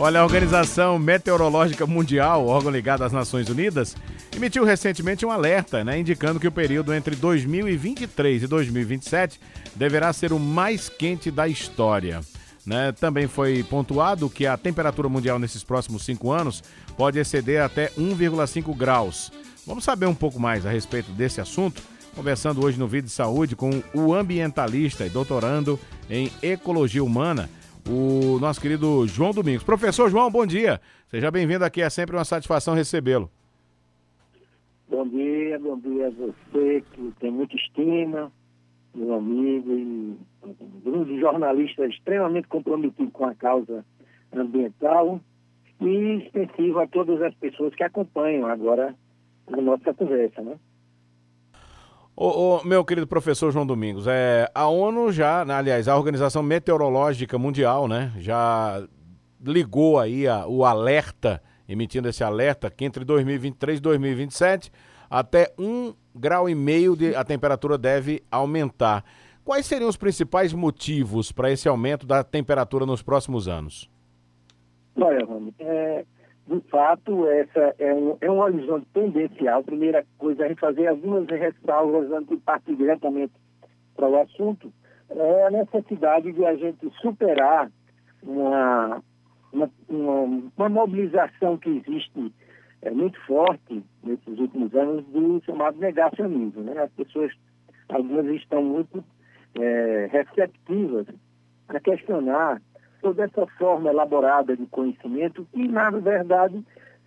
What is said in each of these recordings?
Olha, a Organização Meteorológica Mundial, órgão ligado às Nações Unidas, emitiu recentemente um alerta, né, indicando que o período entre 2023 e 2027 deverá ser o mais quente da história. Né? Também foi pontuado que a temperatura mundial nesses próximos cinco anos pode exceder até 1,5 graus. Vamos saber um pouco mais a respeito desse assunto, conversando hoje no Vídeo de Saúde com o ambientalista e doutorando em Ecologia Humana, o nosso querido João Domingos. Professor João, bom dia. Seja bem-vindo aqui, é sempre uma satisfação recebê-lo. Bom dia, bom dia a você que tem muita estima, meu amigo e um grupo de jornalistas extremamente comprometido com a causa ambiental e extensivo a todas as pessoas que acompanham agora a nossa conversa, né? Ô, ô, meu querido professor João Domingos, é, a ONU já, né, aliás, a Organização Meteorológica Mundial, né, já ligou aí a, o alerta, emitindo esse alerta, que entre 2023 e 2027, até um grau e meio de, a temperatura deve aumentar. Quais seriam os principais motivos para esse aumento da temperatura nos próximos anos? Olha, Rami, é, de fato, essa é um, é um horizonte tendencial. Primeira coisa, a gente fazer algumas ressalvas antes de partir diretamente para o assunto, é a necessidade de a gente superar uma, uma, uma, uma mobilização que existe é, muito forte nesses últimos anos do chamado negacionismo. Né? As pessoas, algumas estão muito é, receptivas a questionar toda essa forma elaborada de conhecimento, que, na verdade,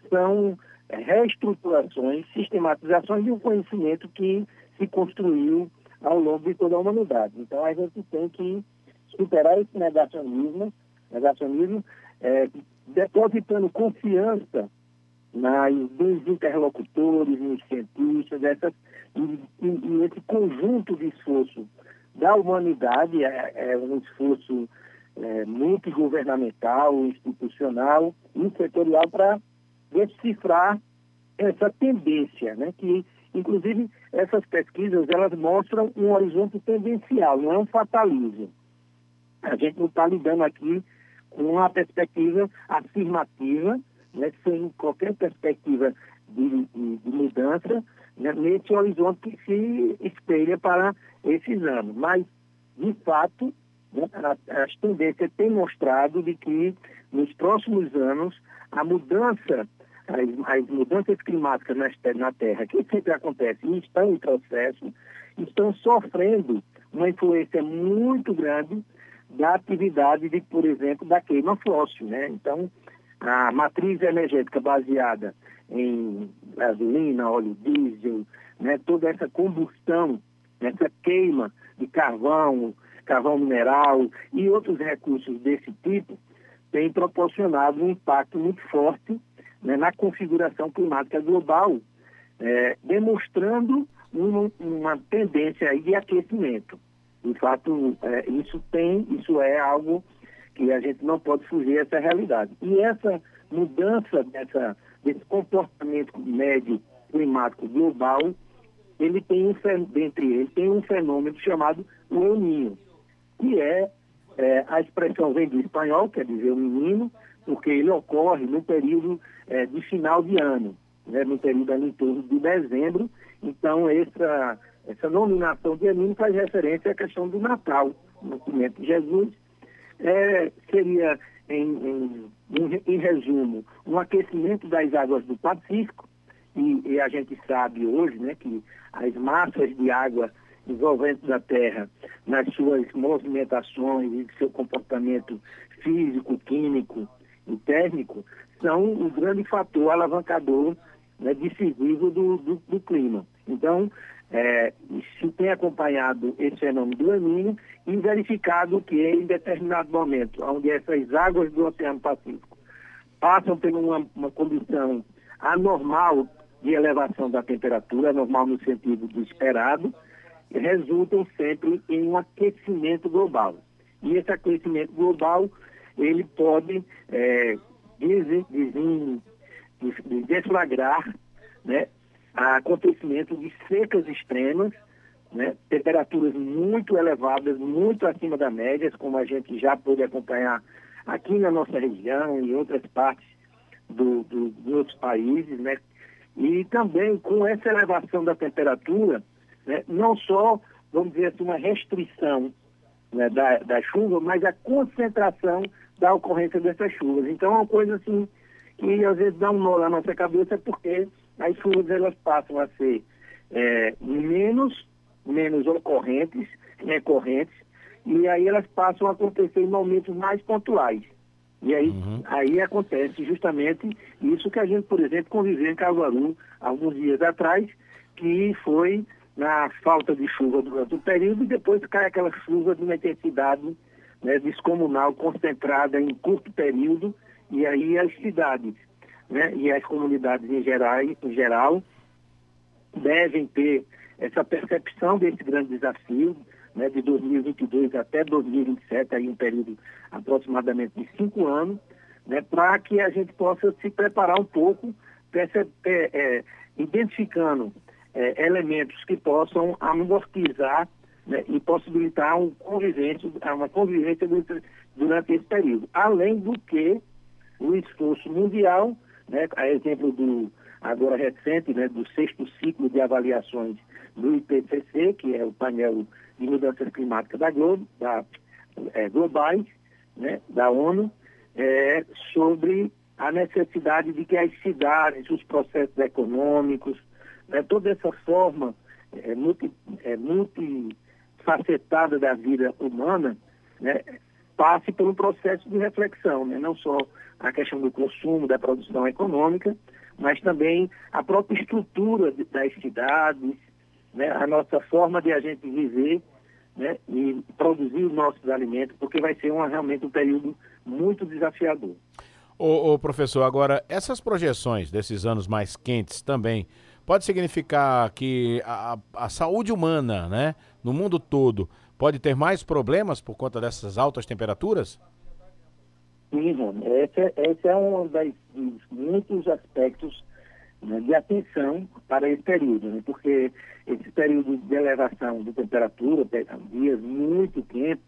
são reestruturações, sistematizações de um conhecimento que se construiu ao longo de toda a humanidade. Então, a gente tem que superar esse negacionismo, negacionismo é, depositando confiança nas, nos interlocutores, nos cientistas, essas, e, e, e esse conjunto de esforço da humanidade é, é um esforço é, multigovernamental, institucional e setorial para decifrar essa tendência, né? que inclusive essas pesquisas elas mostram um horizonte tendencial, não é um fatalismo. A gente não está lidando aqui com uma perspectiva afirmativa, né? sem qualquer perspectiva de, de, de mudança, né? nesse horizonte que se espelha para esses anos. Mas, de fato, as tendências têm mostrado de que nos próximos anos a mudança, as, as mudanças climáticas na, na Terra, que sempre acontecem e estão em processo, estão sofrendo uma influência muito grande da atividade, de, por exemplo, da queima fóssil. Né? Então, a matriz energética baseada em gasolina, óleo diesel, né? toda essa combustão, essa queima de carvão, carvão mineral e outros recursos desse tipo tem proporcionado um impacto muito forte né, na configuração climática global, é, demonstrando um, uma tendência de aquecimento. De fato, é, isso tem, isso é algo que a gente não pode fugir essa realidade. E essa mudança dessa, desse comportamento médio climático global, ele tem um, dentre eles, tem um fenômeno chamado o El Niño que é, é, a expressão vem do espanhol, quer dizer o menino, porque ele ocorre no período é, de final de ano, né, no período ali em torno de dezembro. Então, essa, essa nominação de menino faz referência à questão do Natal, o nascimento de Jesus. É, seria, em, em, em, em, resumo, um aquecimento das águas do Pacífico, e, e a gente sabe hoje né, que as massas de água envolventes da Terra nas suas movimentações e seu comportamento físico, químico e térmico, são um grande fator alavancador né, decisivo do, do, do, clima. Então, é, se tem acompanhado esse fenômeno do El e verificado que em determinado momento, onde essas águas do Oceano Pacífico passam por uma, uma condição anormal de elevação da temperatura, anormal no sentido do esperado, resultam sempre em um aquecimento global. E esse aquecimento global, ele pode é, desflagrar né, acontecimento de secas extremas, né, temperaturas muito elevadas, muito acima da média, como a gente já pôde acompanhar aqui na nossa região e em outras partes do, do, dos outros países, né? E também com essa elevação da temperatura, né, não só, vamos dizer assim, uma restrição né, da, da chuva, mas a concentração da ocorrência dessas chuvas. Então é uma coisa assim que às vezes dá um nó na nossa cabeça porque as chuvas elas passam a ser é, menos, menos ocorrentes, recorrentes, e aí elas passam a acontecer em momentos mais pontuais. E aí, uhum. aí acontece justamente isso que a gente, por exemplo, conviveu em Caruaru alguns dias atrás, que foi na falta de chuva durante o período e depois cai aquela chuva de uma intensidade né, descomunal concentrada em curto período e aí as cidades né, e as comunidades em geral, em geral devem ter essa percepção desse grande desafio né, de 2022 até 2027, aí um período aproximadamente de cinco anos, né, para que a gente possa se preparar um pouco, é, é, identificando é, elementos que possam amortizar né, e possibilitar um uma convivência durante, durante esse período. Além do que o esforço mundial, né, a exemplo do agora recente, né, do sexto ciclo de avaliações do IPCC, que é o painel de mudanças climáticas da Globo, da, é, globais, né, da ONU, é, sobre a necessidade de que as cidades, os processos econômicos, né, toda essa forma é, multi, é, multifacetada da vida humana, né, passe por um processo de reflexão, né, não só a questão do consumo, da produção econômica, mas também a própria estrutura das cidades, né, a nossa forma de a gente viver né, e produzir os nossos alimentos, porque vai ser uma, realmente um período muito desafiador. Ô, professor, agora, essas projeções desses anos mais quentes também, pode significar que a, a saúde humana, né, no mundo todo, pode ter mais problemas por conta dessas altas temperaturas? Sim. Esse, esse é um das, dos muitos aspectos né, de atenção para esse período, né, porque esse período de elevação de temperatura, dias muito quentes,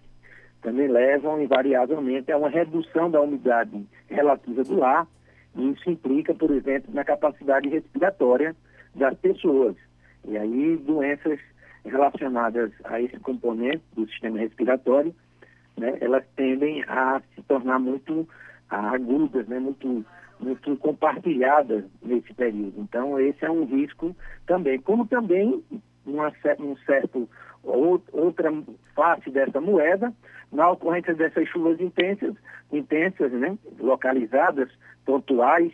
também levam invariavelmente a uma redução da umidade relativa do ar, e isso implica, por exemplo, na capacidade respiratória das pessoas. E aí doenças relacionadas a esse componente do sistema respiratório, né, elas tendem a se tornar muito agudas, né, muito muito compartilhada nesse período. Então, esse é um risco também. Como também uma, um certo outra face dessa moeda, na ocorrência dessas chuvas intensas, intensas, né, localizadas, pontuais,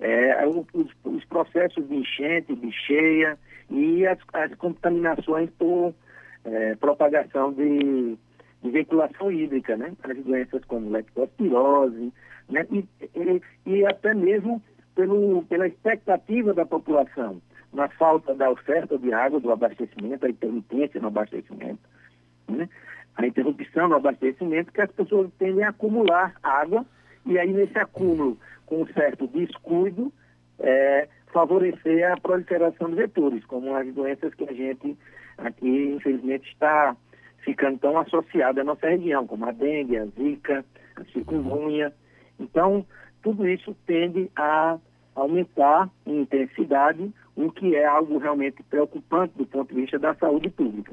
é, os, os, processos de enchente, de cheia e as, as contaminações por é, propagação de, de veiculação hídrica, né, as doenças como leptospirose, né? e, e, e até mesmo pelo, pela expectativa da população, na falta da oferta de água, do abastecimento, a intermitência no abastecimento, né? a interrupção no abastecimento, que as pessoas tendem a acumular água, e aí nesse acúmulo, com um certo descuido, é, favorecer a proliferação de vetores, como as doenças que a gente aqui, infelizmente, está ficando tão associada à nossa região, como a dengue, a zika, a chikungunya, então, tudo isso tende a aumentar em intensidade, o que é algo realmente preocupante do ponto de vista da saúde pública.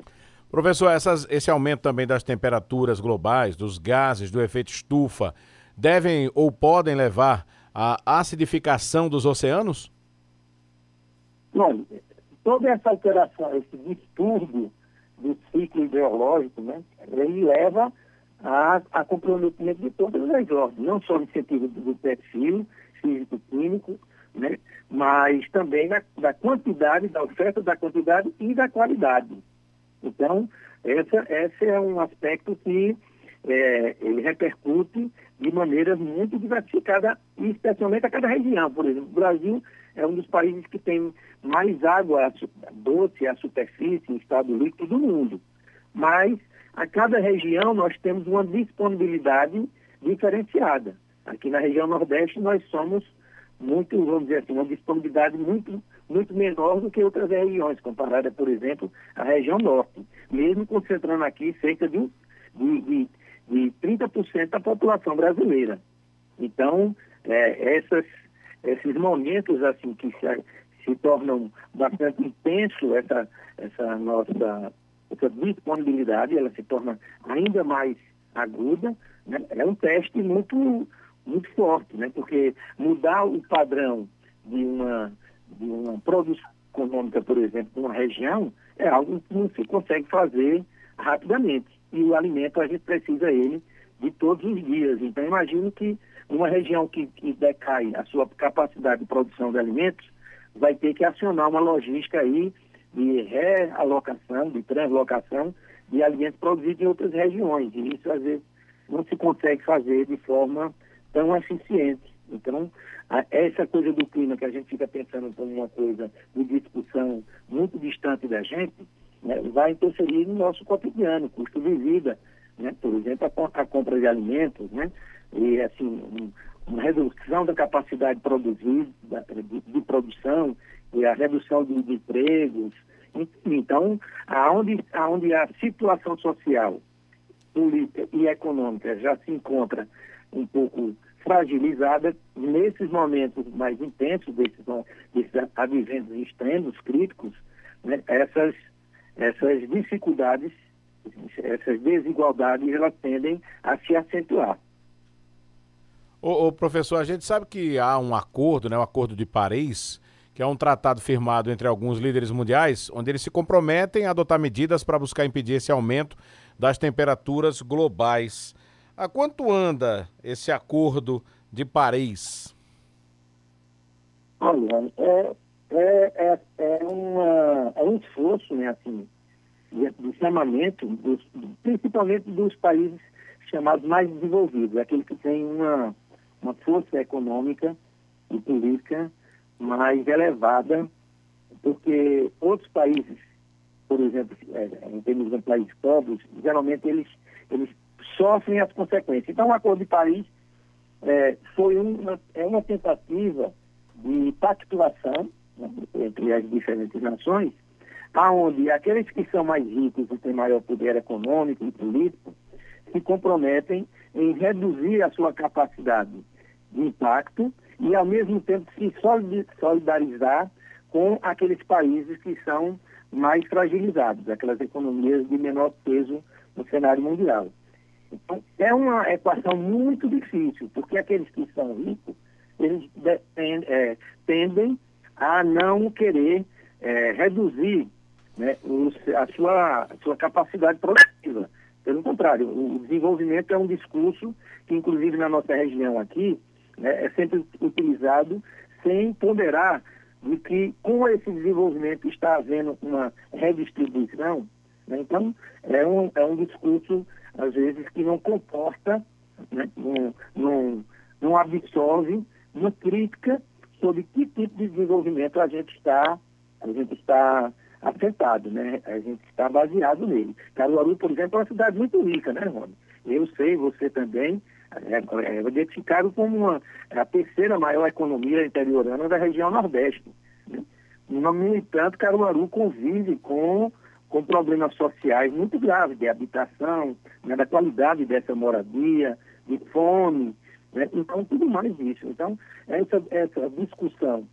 Professor, essas, esse aumento também das temperaturas globais, dos gases, do efeito estufa, devem ou podem levar à acidificação dos oceanos? Bom, toda essa alteração, esse distúrbio do ciclo ideológico, né, ele leva a, a comprometimento de todas as ordens, não só no sentido do perfil físico-químico, né, mas também da, da, quantidade, da oferta da quantidade e da qualidade. Então, essa, esse é um aspecto que é, ele repercute de maneira muito diversificada, especialmente a cada região. Por exemplo, o Brasil é um dos países que tem mais água doce à superfície, em estado líquido do mundo. Mas a cada região nós temos uma disponibilidade diferenciada. Aqui na região Nordeste nós somos muito, vamos dizer assim, uma disponibilidade muito, muito menor do que outras regiões, comparada, por exemplo, à região Norte. Mesmo concentrando aqui cerca de, de, de de 30% da população brasileira. Então, é, essas, esses momentos assim que se, se tornam bastante intenso essa, essa nossa essa disponibilidade, ela se torna ainda mais aguda, né? é um teste muito, muito forte, né? porque mudar o padrão de uma, de uma produção econômica, por exemplo, de uma região, é algo que não se consegue fazer rapidamente. E o alimento a gente precisa ele de todos os dias. Então, imagino que uma região que, que decai a sua capacidade de produção de alimentos vai ter que acionar uma logística aí de realocação, de translocação de alimentos produzidos em outras regiões. E isso, às vezes, não se consegue fazer de forma tão eficiente. Então, a, essa coisa do clima que a gente fica pensando como uma coisa de discussão muito distante da gente, né, vai interferir no nosso cotidiano, custo de vida, né? por exemplo, a, a compra de alimentos, né? e assim, um, uma redução da capacidade de produzir, de, de produção, e a redução de, de empregos. Então, aonde, aonde a situação social, política e econômica já se encontra um pouco fragilizada, nesses momentos mais intensos, desses, desses adventos extremos, críticos, né, essas, essas dificuldades, essas desigualdades, elas tendem a se acentuar. Ô, ô, professor, a gente sabe que há um acordo, né, o um acordo de Paris, que é um tratado firmado entre alguns líderes mundiais, onde eles se comprometem a adotar medidas para buscar impedir esse aumento das temperaturas globais. A quanto anda esse acordo de Paris? Olha, é, é, é, é, uma, é um esforço, né, assim, de chamamento, dos, principalmente dos países chamados mais desenvolvidos, aqueles que têm uma uma força econômica e política mais elevada, porque outros países, por exemplo, é, em termos de países pobres, geralmente eles, eles sofrem as consequências. Então, o Acordo de Paris é, foi uma, é uma tentativa de pactuação entre as diferentes nações, aonde aqueles que são mais ricos e têm maior poder econômico e político se comprometem em reduzir a sua capacidade de impacto e, ao mesmo tempo, se solidarizar com aqueles países que são mais fragilizados, aquelas economias de menor peso no cenário mundial. Então, é uma equação muito difícil, porque aqueles que são ricos, eles é, tendem a não querer é, reduzir né, a, sua, a sua capacidade produtiva. Pelo contrário, o desenvolvimento é um discurso que, inclusive na nossa região aqui, né, é sempre utilizado sem ponderar de que com esse desenvolvimento está havendo uma redistribuição. Né? Então, é um, é um discurso, às vezes, que não comporta, né? não, não, não absorve uma crítica sobre que tipo de desenvolvimento a gente está, a gente está assentado, né? A gente está baseado nele. Caruaru, por exemplo, é uma cidade muito rica, né, Rony? Eu sei, você também, é, é identificado como uma, é a terceira maior economia interiorana da região Nordeste. Né? No entanto, Caruaru convive com, com problemas sociais muito graves de habitação, né, da qualidade dessa moradia, de fome, né? então tudo mais isso. Então, essa, essa discussão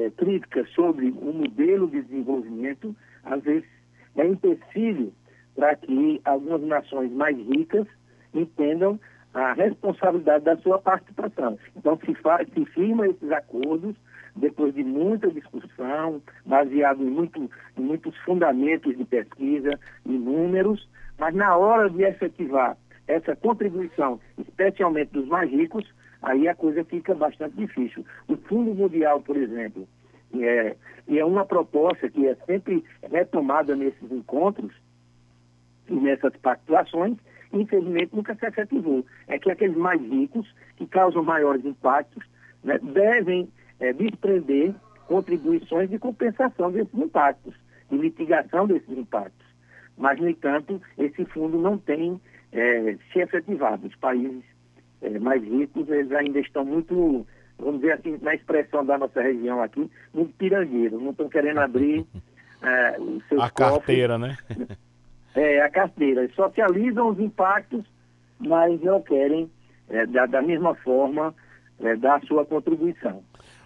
é, crítica sobre o modelo de desenvolvimento, às vezes, é empecilho para que algumas nações mais ricas entendam a responsabilidade da sua participação. Então, se, faz, se firma esses acordos, depois de muita discussão, baseado em, muito, em muitos fundamentos de pesquisa e números, mas na hora de efetivar essa contribuição, especialmente dos mais ricos, aí a coisa fica bastante difícil. O Fundo Mundial, por exemplo, é, é uma proposta que é sempre retomada nesses encontros e nessas pactuações, infelizmente nunca se efetivou. É que aqueles mais ricos, que causam maiores impactos, né, devem é, desprender contribuições de compensação desses impactos, de mitigação desses impactos. Mas, no entanto, esse fundo não tem é, se efetivado. Os países é, mais ricos eles ainda estão muito, vamos dizer assim, na expressão da nossa região aqui, muito pirangueiros, não estão querendo abrir é, os seus A carteira, cofres, né? é, a carteira. Socializam os impactos mas não querem, é, da, da, mesma forma, é, dar a sua contribuição.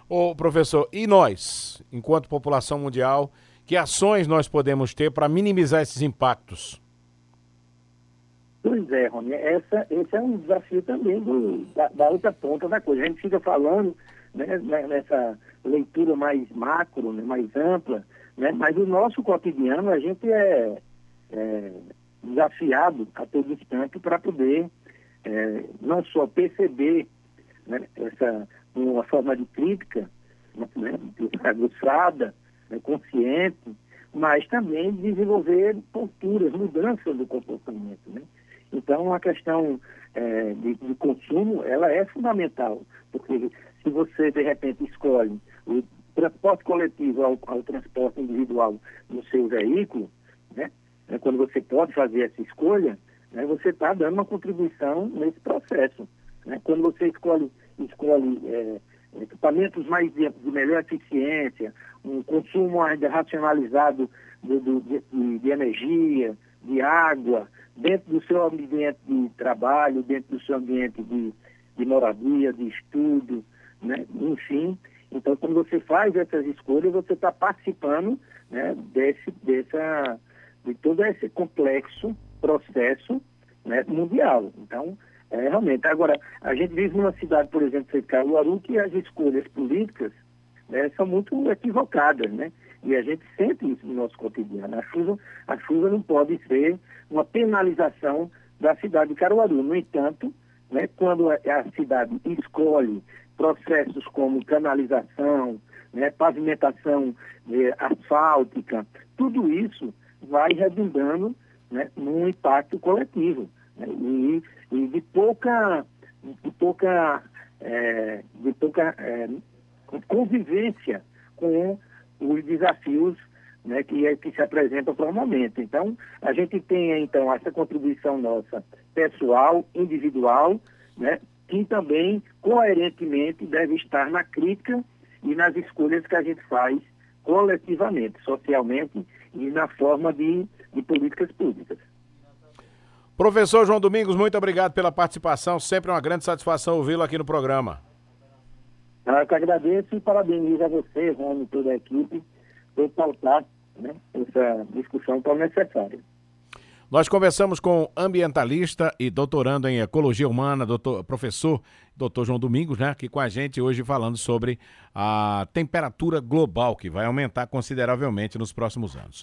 Ô, professor, e nós, enquanto população mundial, que ações nós podemos ter para minimizar esses impactos? Pois é, Rony, essa, esse é um desafio também do, da, da, outra ponta da coisa. A gente fica falando né, né nessa leitura mais macro, né, mais ampla, né, mas o nosso cotidiano a gente é, é desafiado a todo instante para poder é, não só perceber né, essa uma forma de crítica né, aguçada, né, consciente, mas também desenvolver posturas, mudanças do comportamento. Né? Então, a questão é, de, de, consumo, ela é fundamental, porque se você, de repente, escolhe o transporte coletivo ao, ao transporte individual no seu veículo, né, é, quando você pode fazer essa escolha, né, você está dando uma contribuição nesse processo. Né? Quando você escolhe, escolhe é, equipamentos mais de, de, melhor eficiência, um consumo racionalizado de, de, de energia, de água, dentro do seu ambiente de trabalho, dentro do seu ambiente de, de moradia, de estudo, né? enfim. Então, quando você faz essas escolhas, você está participando né, desse, dessa, de todo esse complexo processo né, mundial. Então, é, realmente. Agora, a gente vive numa cidade, por exemplo, de Caruaru, que as escolhas políticas né, são muito equivocadas, né? E a gente sente isso no nosso cotidiano. A chuva, a chuva não pode ser uma penalização da cidade de Caruaru. No entanto, né, quando a, cidade escolhe processos como canalização, né, pavimentação eh, asfáltica, tudo isso vai redundando né, num impacto coletivo né, e, e, de pouca, de pouca, é, de pouca é, convivência com os desafios né, que, é, que se apresentam para o momento. Então, a gente tem então essa contribuição nossa pessoal, individual, né, que também coerentemente deve estar na crítica e nas escolhas que a gente faz coletivamente, socialmente e na forma de, de políticas públicas. Professor João Domingos, muito obrigado pela participação. Sempre uma grande satisfação ouvi-lo aqui no programa. Eu que agradeço e parabenizo a você, Rony, toda a equipe, por pautar né, essa discussão tão necessária. Nós conversamos com ambientalista e doutorando em ecologia humana, doutor, professor doutor João Domingos, né, aqui com a gente hoje falando sobre a temperatura global que vai aumentar consideravelmente nos próximos anos.